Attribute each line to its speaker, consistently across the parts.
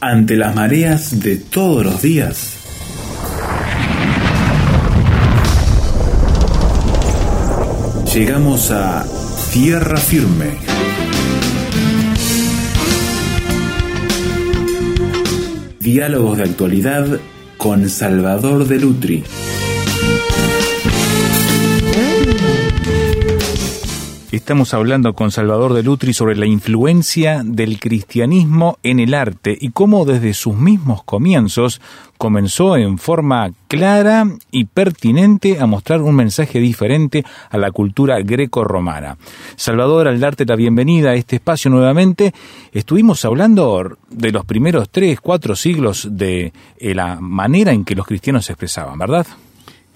Speaker 1: ante las mareas de todos los días. Llegamos a tierra firme. Diálogos de actualidad con Salvador de
Speaker 2: Estamos hablando con Salvador de Lutri sobre la influencia del cristianismo en el arte y cómo desde sus mismos comienzos comenzó en forma clara y pertinente a mostrar un mensaje diferente a la cultura greco-romana. Salvador, al darte la bienvenida a este espacio nuevamente, estuvimos hablando de los primeros tres, cuatro siglos de eh, la manera en que los cristianos se expresaban, ¿verdad?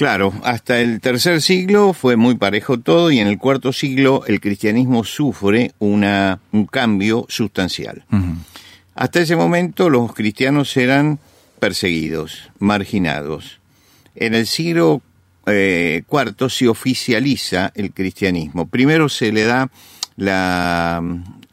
Speaker 3: Claro, hasta el tercer siglo fue muy parejo todo y en el cuarto siglo el cristianismo sufre una, un cambio sustancial. Hasta ese momento los cristianos eran perseguidos, marginados. En el siglo eh, cuarto se oficializa el cristianismo. Primero se le da la,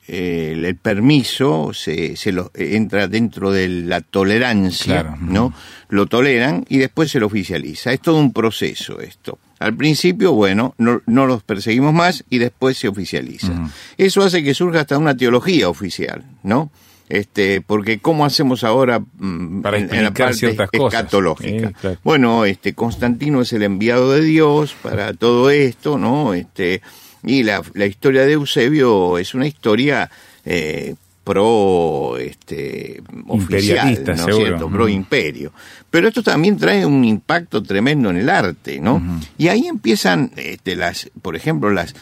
Speaker 3: el, permiso se, se lo, entra dentro de la tolerancia, ¿no? Lo toleran y después se lo oficializa. Es todo un proceso esto. Al principio, bueno, no, no los perseguimos más y después se oficializa. Eso hace que surja hasta una teología oficial, ¿no? Este, porque cómo hacemos ahora
Speaker 2: mm, Para en, la parte
Speaker 3: escatológica. Bueno, este Constantino es el enviado de Dios para todo esto, ¿no? Este, y la, la historia de Eusebio es una historia eh, pro este, oficial, ¿no cierto? Pro imperio. Pero esto también trae un impacto tremendo en el arte, ¿no? Y ahí empiezan, este, las, por ejemplo, las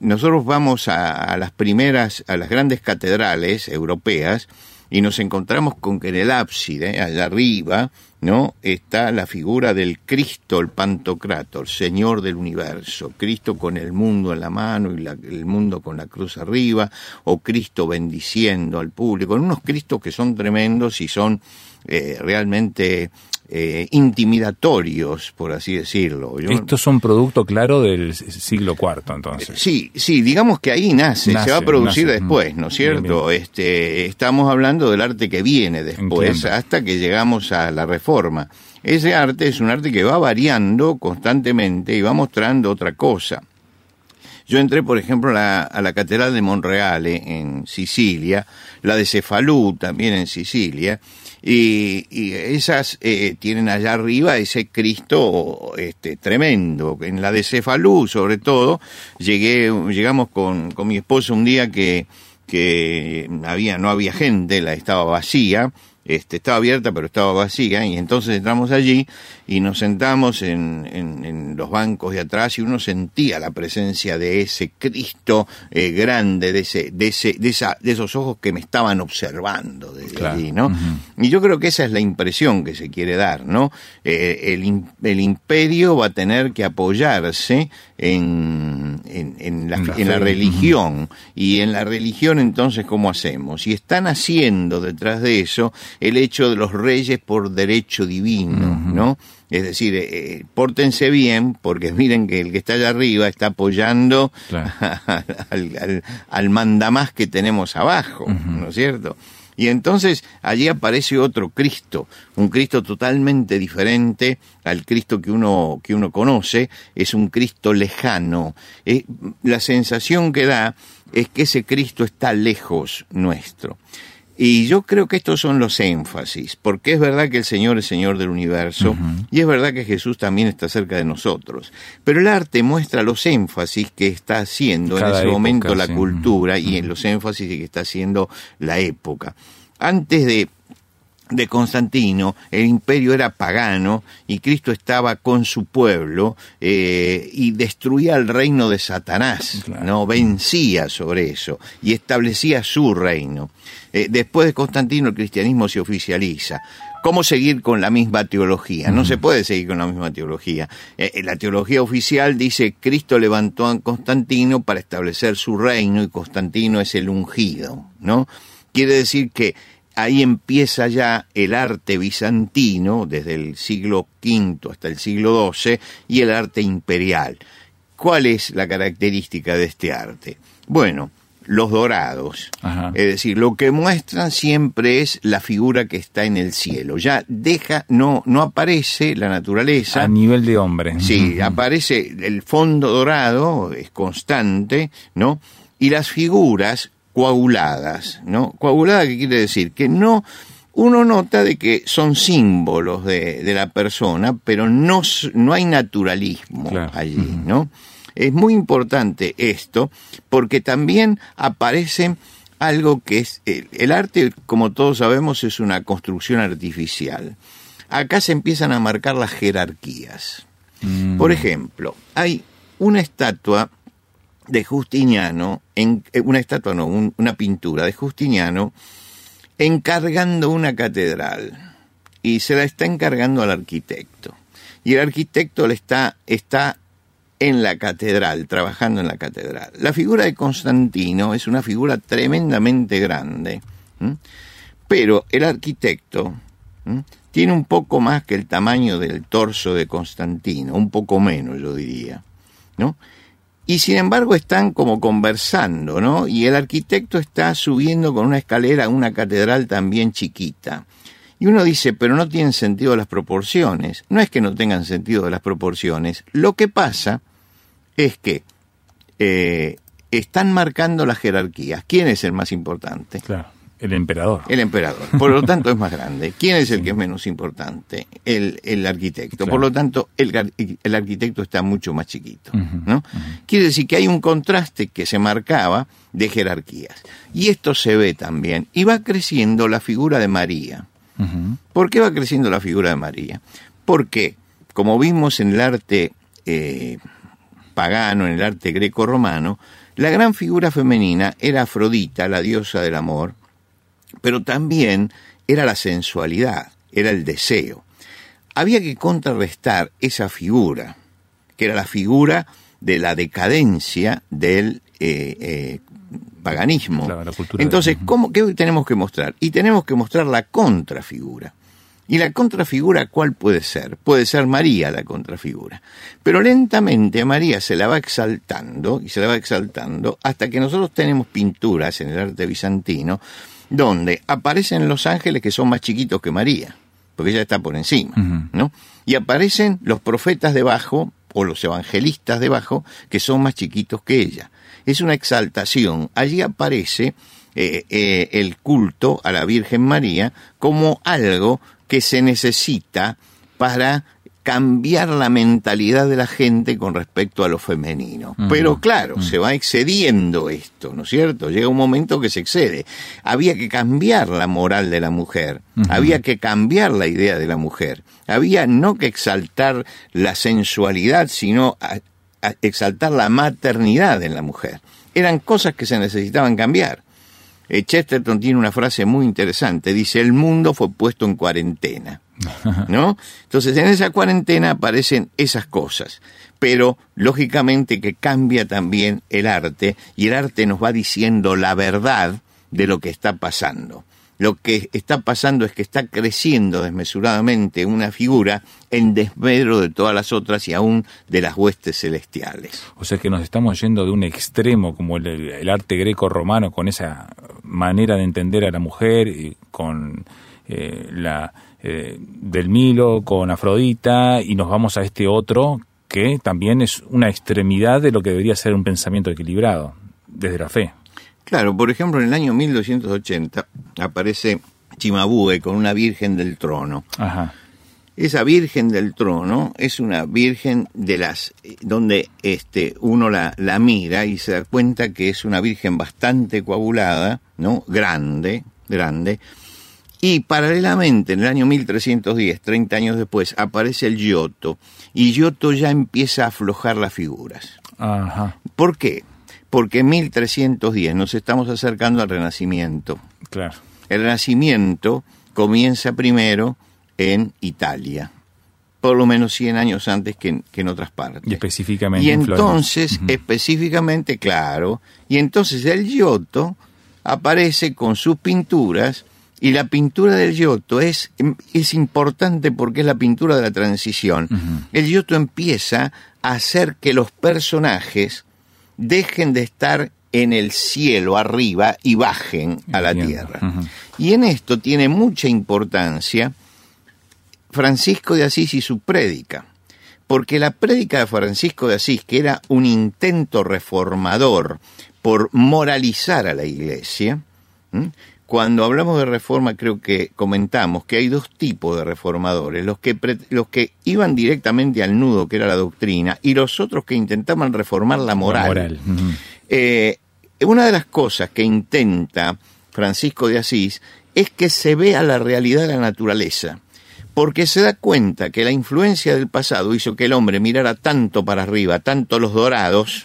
Speaker 3: nosotros vamos a, a, las primeras, a las grandes catedrales europeas y nos encontramos con que en el ábside, allá arriba, ¿no? Está la figura del Cristo, el Pantocrator, Señor del universo, Cristo con el mundo en la mano y el mundo con la cruz arriba, o Cristo bendiciendo al público, unos Cristos que son tremendos y son eh, realmente eh, intimidatorios, por así decirlo.
Speaker 2: Estos son producto claro del siglo IV, entonces.
Speaker 3: Sí, sí, digamos que ahí nace, se va a producir después, ¿no es cierto? Este, estamos hablando del arte que viene después, hasta que llegamos a la Reforma. Ese arte es un arte que va variando constantemente y va mostrando otra cosa. Yo entré, por ejemplo, a la, a la Catedral de Monreale en Sicilia, la de Cefalú también en Sicilia, y, y esas eh, tienen allá arriba ese Cristo este, tremendo. En la de Cefalú, sobre todo, llegué, llegamos con, con mi esposo un día que, que había, no había gente, la estaba vacía, este, estaba abierta pero estaba vacía y entonces entramos allí y nos sentamos en, en, los bancos de atrás y uno sentía la presencia de ese Cristo eh, grande, de ese, de ese, de esa, de esos ojos que me estaban observando desde allí, ¿no? Y yo creo que esa es la impresión que se quiere dar, ¿no? Eh, el, el, imperio va a tener que apoyarse en, en, en la, en la religión. Y en la religión entonces cómo hacemos y están haciendo detrás de eso el hecho de los reyes por derecho divino, ¿no? Es decir, eh, eh, pórtense bien, porque miren que el que está allá arriba está apoyando al, al, mandamás que tenemos abajo, ¿no es cierto? Y entonces allí aparece otro Cristo, un Cristo totalmente diferente al Cristo que uno, que uno conoce, es un Cristo lejano. Eh, la sensación que da es que ese Cristo está lejos nuestro. Y yo creo que estos son los énfasis, porque es verdad que el Señor es Señor del universo y es verdad que Jesús también está cerca de nosotros. Pero el arte muestra los énfasis que está haciendo en ese momento la cultura y en los énfasis que está haciendo la época. Antes de de Constantino, el imperio era pagano y Cristo estaba con su pueblo eh, y destruía el reino de Satanás, no vencía sobre eso y establecía su reino. Eh, después de Constantino el cristianismo se oficializa. ¿Cómo seguir con la misma teología? No se puede seguir con la misma teología. Eh, la teología oficial dice Cristo levantó a Constantino para establecer su reino y Constantino es el ungido, ¿no? Quiere decir que ahí empieza ya el arte bizantino, desde el siglo V hasta el siglo XII, y el arte imperial. ¿Cuál es la característica de este arte? Bueno, los dorados. Es decir, lo que muestran siempre es la figura que está en el cielo. Ya deja, no, no aparece la naturaleza.
Speaker 2: A nivel de hombre.
Speaker 3: Sí, aparece el fondo dorado, es constante, ¿no? Y las figuras coaguladas, ¿no? Coagulada, ¿qué quiere decir? Que no, uno nota de que son símbolos de, de la persona, pero no, no hay naturalismo allí, ¿no? Es muy importante esto porque también aparece algo que es el, arte, como todos sabemos, es una construcción artificial. Acá se empiezan a marcar las jerarquías. Mm. Por ejemplo, hay una estatua de Justiniano, en, eh, una estatua no, una pintura de Justiniano encargando una catedral y se la está encargando al arquitecto. Y el arquitecto le está, está en la catedral, trabajando en la catedral. La figura de Constantino es una figura tremendamente grande, pero el arquitecto tiene un poco más que el tamaño del torso de Constantino, un poco menos yo diría, ¿no? Y sin embargo están como conversando, ¿no? Y el arquitecto está subiendo con una escalera a una catedral también chiquita. Y uno dice, pero no tienen sentido las proporciones. No es que no tengan sentido las proporciones. Lo que pasa es que eh, están marcando las jerarquías. ¿Quién es el más importante?
Speaker 2: Claro, el emperador.
Speaker 3: El emperador. Por lo tanto, es más grande. ¿Quién es el que es menos importante? El, el arquitecto. Por lo tanto, el, el, arquitecto está mucho más chiquito. ¿no? Quiere decir que hay un contraste que se marcaba de jerarquías. Y esto se ve también. Y va creciendo la figura de María. ¿Por qué va creciendo la figura de María? Porque, como vimos en el arte eh, pagano, en el arte greco-romano, la gran figura femenina era Afrodita, la diosa del amor, pero también era la sensualidad, era el deseo. Había que contrarrestar esa figura, que era la figura de la decadencia del eh, eh, paganismo. Entonces, ¿cómo, ¿qué tenemos que mostrar? Y tenemos que mostrar la contrafigura. ¿Y la contrafigura cuál puede ser? Puede ser María la contrafigura. Pero lentamente a María se la va exaltando y se la va exaltando hasta que nosotros tenemos pinturas en el arte bizantino donde aparecen los ángeles que son más chiquitos que María, porque ella está por encima, ¿no? Y aparecen los profetas debajo o los evangelistas debajo que son más chiquitos que ella. Es una exaltación. Allí aparece eh, eh, el culto a la Virgen María como algo que se necesita para cambiar la mentalidad de la gente con respecto a lo femenino. Pero claro, se va excediendo esto, ¿no es cierto? Llega un momento que se excede. Había que cambiar la moral de la mujer, había que cambiar la idea de la mujer, había no que exaltar la sensualidad, sino exaltar la maternidad en la mujer. Eran cosas que se necesitaban cambiar. Eh, Chesterton tiene una frase muy interesante, dice, el mundo fue puesto en cuarentena. ¿No? Entonces, en esa cuarentena aparecen esas cosas, pero lógicamente que cambia también el arte y el arte nos va diciendo la verdad de lo que está pasando. Lo que está pasando es que está creciendo desmesuradamente una figura en desmedro de todas las otras y aún de las huestes celestiales.
Speaker 2: O sea que nos estamos yendo de un extremo como el, arte greco-romano con esa manera de entender a la mujer y con eh, la eh, del Milo, con Afrodita y nos vamos a este otro que también es una extremidad de lo que debería ser un pensamiento equilibrado desde la fe.
Speaker 3: Claro, por ejemplo, en el año 1280 aparece Chimabue con una Virgen del Trono. Esa Virgen del Trono es una Virgen de las donde este uno la, la mira y se da cuenta que es una Virgen bastante coagulada, ¿no? Grande, grande. Y paralelamente, en el año 1310, 30 años después, aparece el Giotto. Y Giotto ya empieza a aflojar las figuras. Ajá. ¿Por qué? porque en 1310 nos estamos acercando al Renacimiento.
Speaker 2: Claro.
Speaker 3: El Renacimiento comienza primero en Italia, por lo menos 100 años antes que en, otras partes.
Speaker 2: Y específicamente.
Speaker 3: Y entonces, específicamente, claro, y entonces el Giotto aparece con sus pinturas y la pintura del Giotto es, es importante porque es la pintura de la transición. El Giotto empieza a hacer que los personajes dejen de estar en el cielo arriba y bajen a la tierra. Y en esto tiene mucha importancia Francisco de Asís y su prédica, porque la prédica de Francisco de Asís, que era un intento reformador por moralizar a la iglesia, cuando hablamos de reforma creo que comentamos que hay dos tipos de reformadores, los que, los que iban directamente al nudo, que era la doctrina, y los otros que intentaban reformar la moral. Eh, una de las cosas que intenta Francisco de Asís es que se vea la realidad de la naturaleza, porque se da cuenta que la influencia del pasado hizo que el hombre mirara tanto para arriba, tanto los dorados,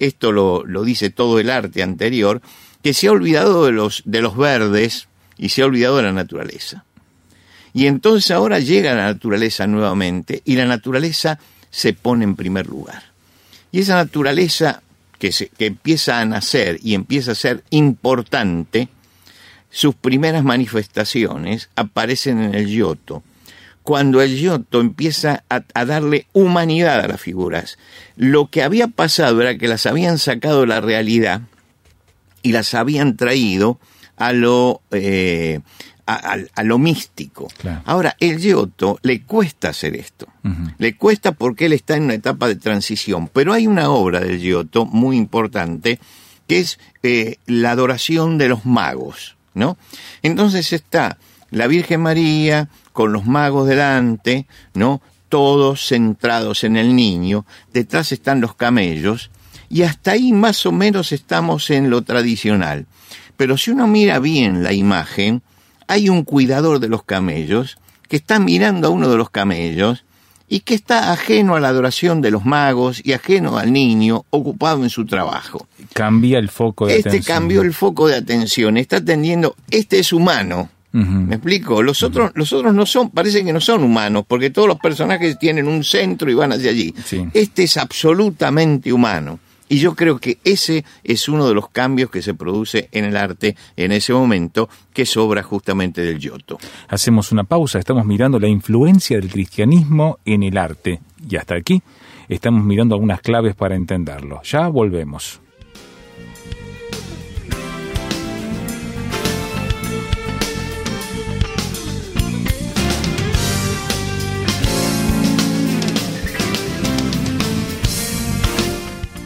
Speaker 3: esto lo, lo dice todo el arte anterior, que se ha olvidado de los, de los verdes y se ha olvidado de la naturaleza. Y entonces ahora llega la naturaleza nuevamente y la naturaleza se pone en primer lugar. Y esa naturaleza que, se, que empieza a nacer y empieza a ser importante, sus primeras manifestaciones aparecen en el Giotto, cuando el Giotto empieza a, a, darle humanidad a las figuras. Lo que había pasado era que las habían sacado de la realidad y las habían traído a lo, eh, a, lo místico. Ahora, el Giotto le cuesta hacer esto. Le cuesta porque él está en una etapa de transición. Pero hay una obra del Giotto muy importante que es eh, la adoración de los magos, ¿no? Entonces está la Virgen María con los magos delante, ¿no? Todos centrados en el niño. Detrás están los camellos y hasta ahí más o menos estamos en lo tradicional. Pero si uno mira bien la imagen, hay un cuidador de los camellos que está mirando a uno de los camellos y que está ajeno a la adoración de los magos y ajeno al niño ocupado en su trabajo.
Speaker 2: Cambia el foco de
Speaker 3: este
Speaker 2: atención.
Speaker 3: Este cambió el foco de atención, está atendiendo, este es humano. ¿Me explico? Los otros, los otros no son, parece que no son humanos, porque todos los personajes tienen un centro y van hacia allí. Este es absolutamente humano. Y yo creo que ese es uno de los cambios que se produce en el arte en ese momento, que sobra justamente del Giotto.
Speaker 2: Hacemos una pausa, estamos mirando la influencia del cristianismo en el arte. Y hasta aquí estamos mirando algunas claves para entenderlo. Ya volvemos.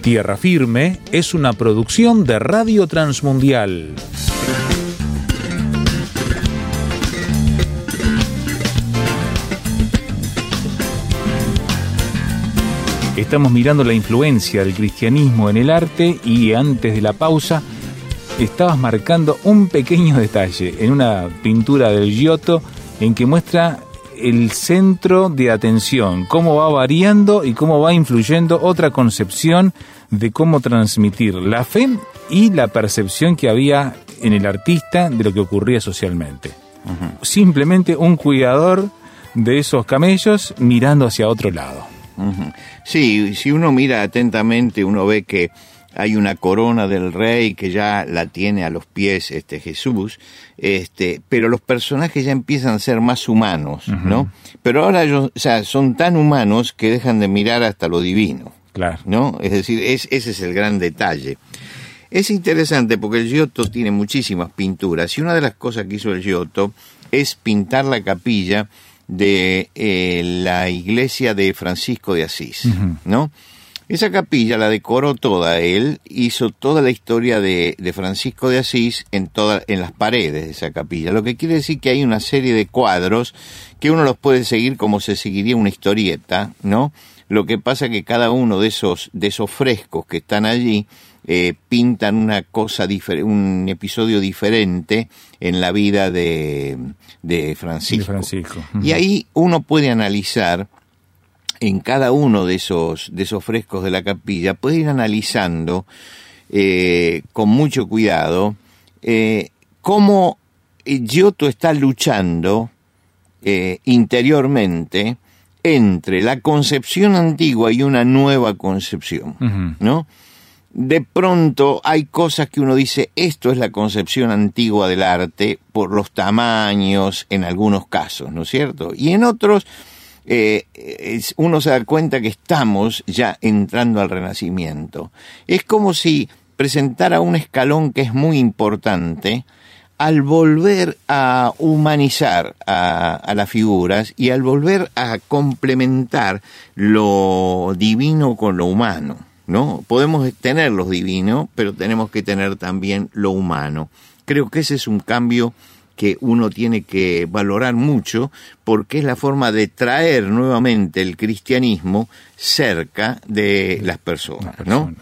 Speaker 2: Tierra Firme es una producción de Radio Transmundial. Estamos mirando la influencia del cristianismo en el arte y antes de la pausa estabas marcando un pequeño detalle en una pintura del Giotto en que muestra el centro de atención, cómo va variando y cómo va influyendo otra concepción de cómo transmitir la fe y la percepción que había en el artista de lo que ocurría socialmente. Simplemente un cuidador de esos camellos mirando hacia otro lado.
Speaker 3: Sí, si uno mira atentamente, uno ve que hay una corona del rey que ya la tiene a los pies este Jesús, este, pero los personajes ya empiezan a ser más humanos, ¿no? Pero ahora ellos, o sea, son tan humanos que dejan de mirar hasta lo divino.
Speaker 2: Claro.
Speaker 3: ¿No? Es decir, es, ese es el gran detalle. Es interesante porque el Giotto tiene muchísimas pinturas y una de las cosas que hizo el Giotto es pintar la capilla de eh, la iglesia de Francisco de Asís, ¿no? Esa capilla la decoró toda él, hizo toda la historia de, Francisco de Asís en, toda, en las paredes de esa capilla, lo que quiere decir que hay una serie de cuadros que uno los puede seguir como se seguiría una historieta, ¿no? Lo que pasa que cada uno de esos, de esos frescos que están allí eh, pintan una cosa un episodio diferente en la vida de, de Francisco.
Speaker 2: De Francisco.
Speaker 3: Y ahí uno puede analizar en cada uno de esos, de esos frescos de la capilla, puede ir analizando eh, con mucho cuidado eh, cómo Giotto está luchando eh, interiormente entre la concepción antigua y una nueva concepción, ¿no? De pronto hay cosas que uno dice, esto es la concepción antigua del arte por los tamaños en algunos casos, ¿no es cierto? Y en otros eh, uno se da cuenta que estamos ya entrando al renacimiento. Es como si presentara un escalón que es muy importante, al volver a humanizar a, las figuras y al volver a complementar lo divino con lo humano, ¿no? Podemos tener lo divino, pero tenemos que tener también lo humano. Creo que ese es un cambio que uno tiene que valorar mucho porque es la forma de traer nuevamente el cristianismo cerca de las personas, ¿no?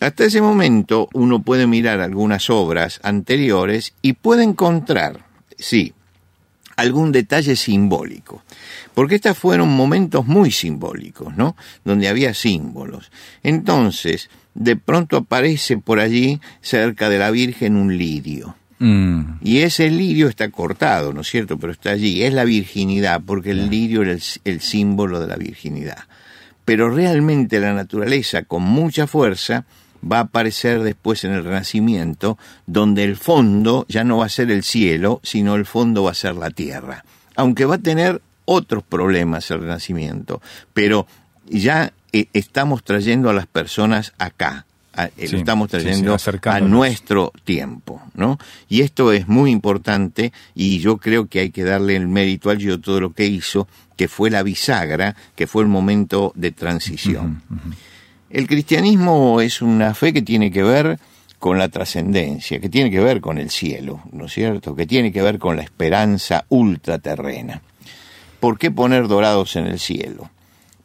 Speaker 3: Hasta ese momento uno puede mirar algunas obras anteriores y puede encontrar, sí, algún detalle simbólico. Porque estos fueron momentos muy simbólicos, ¿no? Donde había símbolos. Entonces, de pronto aparece por allí, cerca de la Virgen, un lirio. Mm. Y ese lirio está cortado, ¿no es cierto? Pero está allí. Es la virginidad, porque el lirio era el símbolo de la virginidad. Pero realmente la naturaleza, con mucha fuerza, va a aparecer después en el Renacimiento, donde el fondo ya no va a ser el cielo, sino el fondo va a ser la tierra. Aunque va a tener otros problemas el Renacimiento, pero ya eh, estamos trayendo a las personas acá, eh, estamos trayendo a nuestro tiempo, ¿no? Y esto es muy importante y yo creo que hay que darle el mérito al yo todo lo que hizo, que fue la bisagra, que fue el momento de transición. El cristianismo es una fe que tiene que ver con la trascendencia, que tiene que ver con el cielo, ¿no es cierto? Que tiene que ver con la esperanza ultraterrena. ¿Por qué poner dorados en el cielo?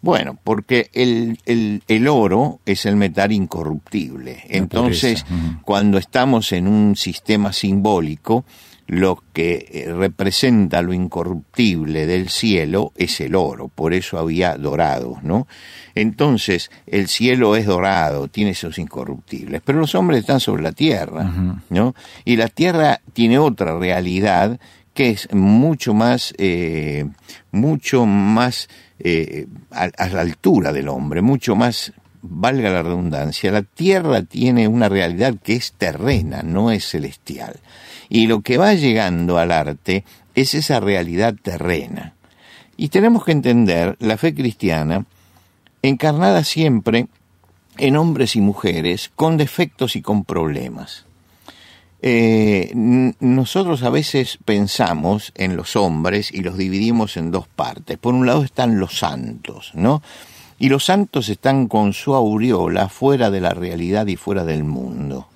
Speaker 3: Bueno, porque el, el, oro es el metal incorruptible. Entonces, cuando estamos en un sistema simbólico, lo que eh, representa lo incorruptible del cielo es el oro, por eso había dorados, ¿no? Entonces, el cielo es dorado, tiene esos incorruptibles, pero los hombres están sobre la tierra, ¿no? Y la tierra tiene otra realidad que es mucho más, eh, mucho más eh, a, a la altura del hombre, mucho más valga la redundancia, la tierra tiene una realidad que es terrena, no es celestial. Y lo que va llegando al arte es esa realidad terrena. Y tenemos que entender la fe cristiana encarnada siempre en hombres y mujeres con defectos y con problemas. Eh, nosotros a veces pensamos en los hombres y los dividimos en dos partes. Por un lado están los santos, ¿no? Y los santos están con su aureola fuera de la realidad y fuera del mundo.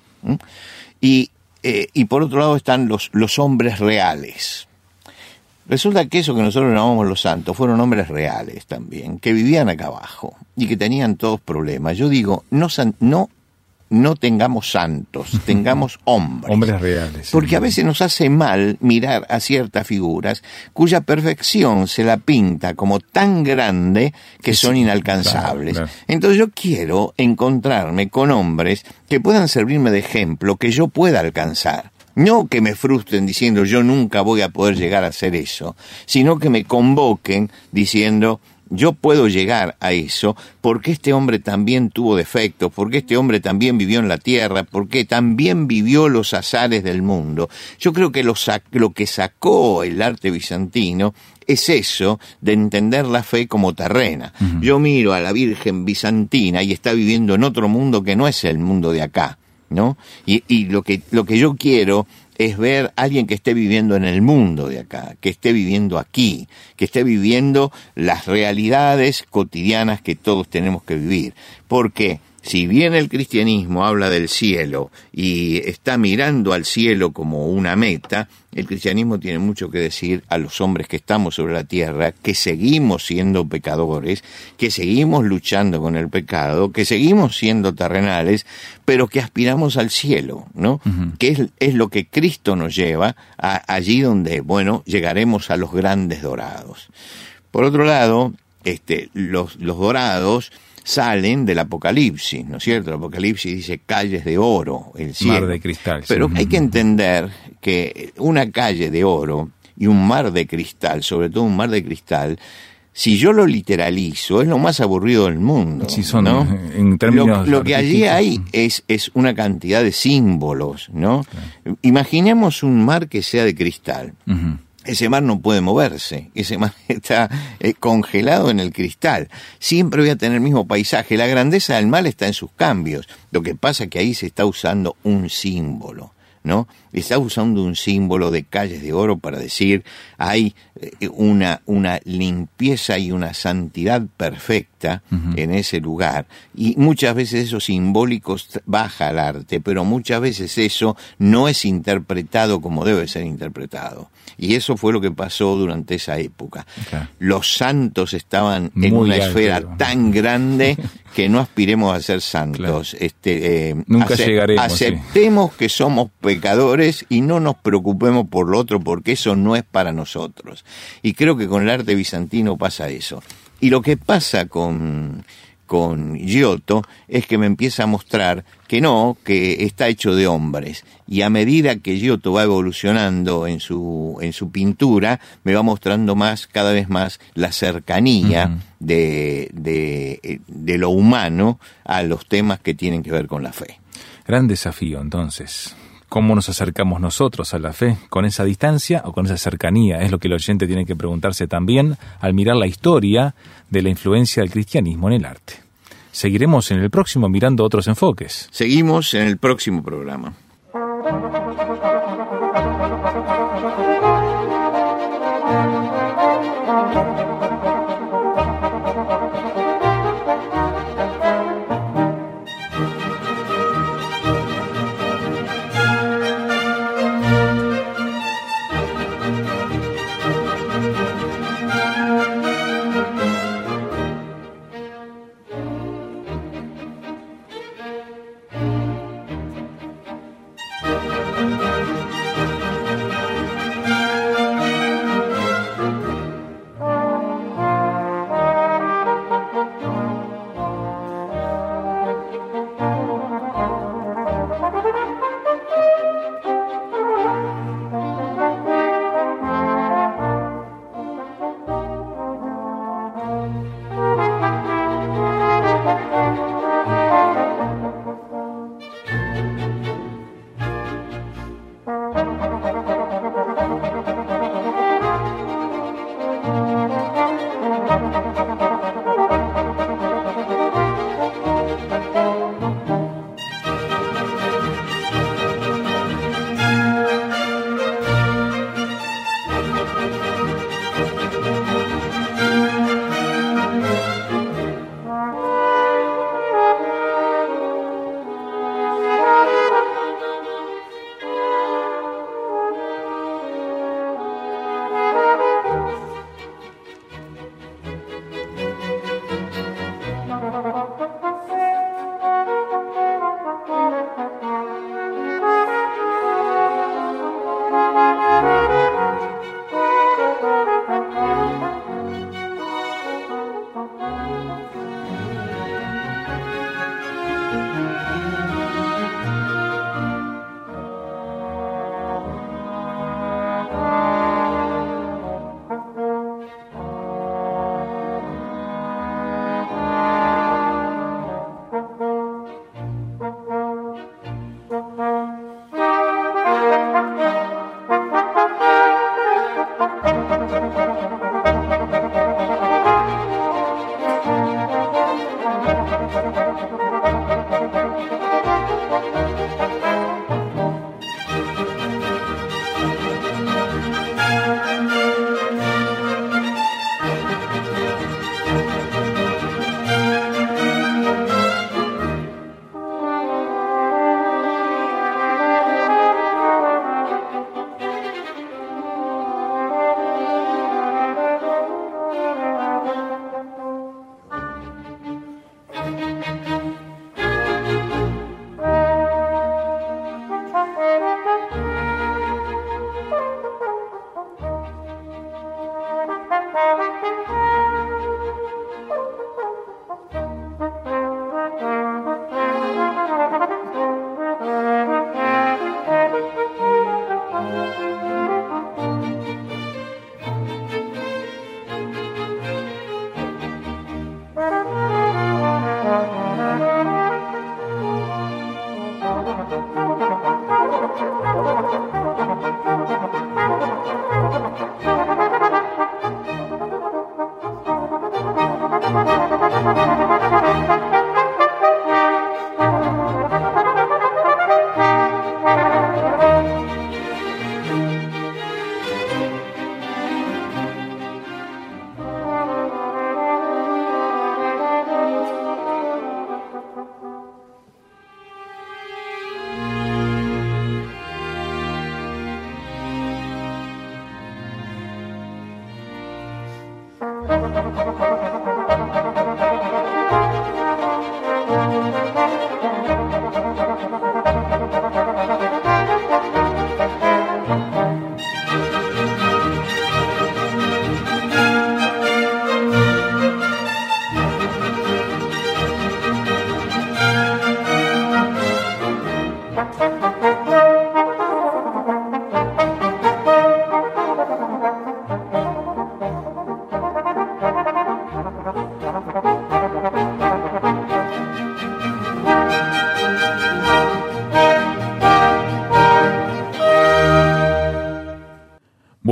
Speaker 3: Y eh, y por otro lado están los, los hombres reales. Resulta que eso que nosotros llamamos los santos fueron hombres reales también, que vivían acá abajo y que tenían todos problemas. Yo digo, no, no no tengamos santos, tengamos hombres.
Speaker 2: Hombres reales.
Speaker 3: Porque a veces nos hace mal mirar a ciertas figuras cuya perfección se la pinta como tan grande que son inalcanzables. Entonces yo quiero encontrarme con hombres que puedan servirme de ejemplo, que yo pueda alcanzar. No que me frustren diciendo yo nunca voy a poder llegar a hacer eso, sino que me convoquen diciendo yo puedo llegar a eso porque este hombre también tuvo defectos, porque este hombre también vivió en la tierra, porque también vivió los azares del mundo. Yo creo que lo, lo que sacó el arte bizantino es eso de entender la fe como terrena. Yo miro a la Virgen bizantina y está viviendo en otro mundo que no es el mundo de acá. ¿No? Y, y lo que lo que yo quiero es ver a alguien que esté viviendo en el mundo de acá, que esté viviendo aquí, que esté viviendo las realidades cotidianas que todos tenemos que vivir. Porque si bien el cristianismo habla del cielo y está mirando al cielo como una meta, el cristianismo tiene mucho que decir a los hombres que estamos sobre la tierra, que seguimos siendo pecadores, que seguimos luchando con el pecado, que seguimos siendo terrenales, pero que aspiramos al cielo, ¿no? Que es, lo que Cristo nos lleva a, allí donde, bueno, llegaremos a los grandes dorados. Por otro lado, este, los, los dorados salen del Apocalipsis, ¿no es cierto? El Apocalipsis dice calles de oro, el cielo.
Speaker 2: Mar de cristal.
Speaker 3: Pero hay que entender que una calle de oro y un mar de cristal, sobre todo un mar de cristal, si yo lo literalizo, es lo más aburrido del mundo.
Speaker 2: Sí, son, ¿no? en términos
Speaker 3: lo, que allí hay es, es una cantidad de símbolos, ¿no? Imaginemos un mar que sea de cristal ese mar no puede moverse, ese mar está eh, congelado en el cristal. Siempre voy a tener el mismo paisaje. La grandeza del mar está en sus cambios. Lo que pasa es que ahí se está usando un símbolo. ¿No? Está usando un símbolo de calles de oro para decir hay eh, una, una limpieza y una santidad perfecta en ese lugar. Y muchas veces eso simbólico baja al arte, pero muchas veces eso no es interpretado como debe ser interpretado. Y eso fue lo que pasó durante esa época. Los santos estaban en una esfera tan grande que no aspiremos a ser santos. Este,
Speaker 2: eh, Nunca llegaremos.
Speaker 3: Aceptemos que somos pecadores y no nos preocupemos por lo otro porque eso no es para nosotros. Y creo que con el arte bizantino pasa eso. Y lo que pasa con, con Giotto es que me empieza a mostrar que no, que está hecho de hombres. Y a medida que Giotto va evolucionando en su, en su pintura, me va mostrando más, cada vez más, la cercanía de, de, de lo humano a los temas que tienen que ver con la fe.
Speaker 2: Gran desafío, entonces. ¿Cómo nos acercamos nosotros a la fe? ¿Con esa distancia o con esa cercanía? Es lo que el oyente tiene que preguntarse también al mirar la historia de la influencia del cristianismo en el arte. Seguiremos en el próximo mirando otros enfoques.
Speaker 3: Seguimos en el próximo programa.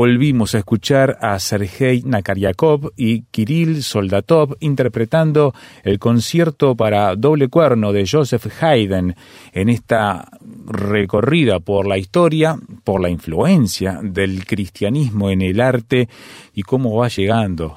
Speaker 2: Volvimos a escuchar a Sergei Nakaryakov y Kirill Soldatov interpretando el concierto para doble cuerno de Joseph Haydn en esta recorrida por la historia, por la influencia del cristianismo en el arte y cómo va llegando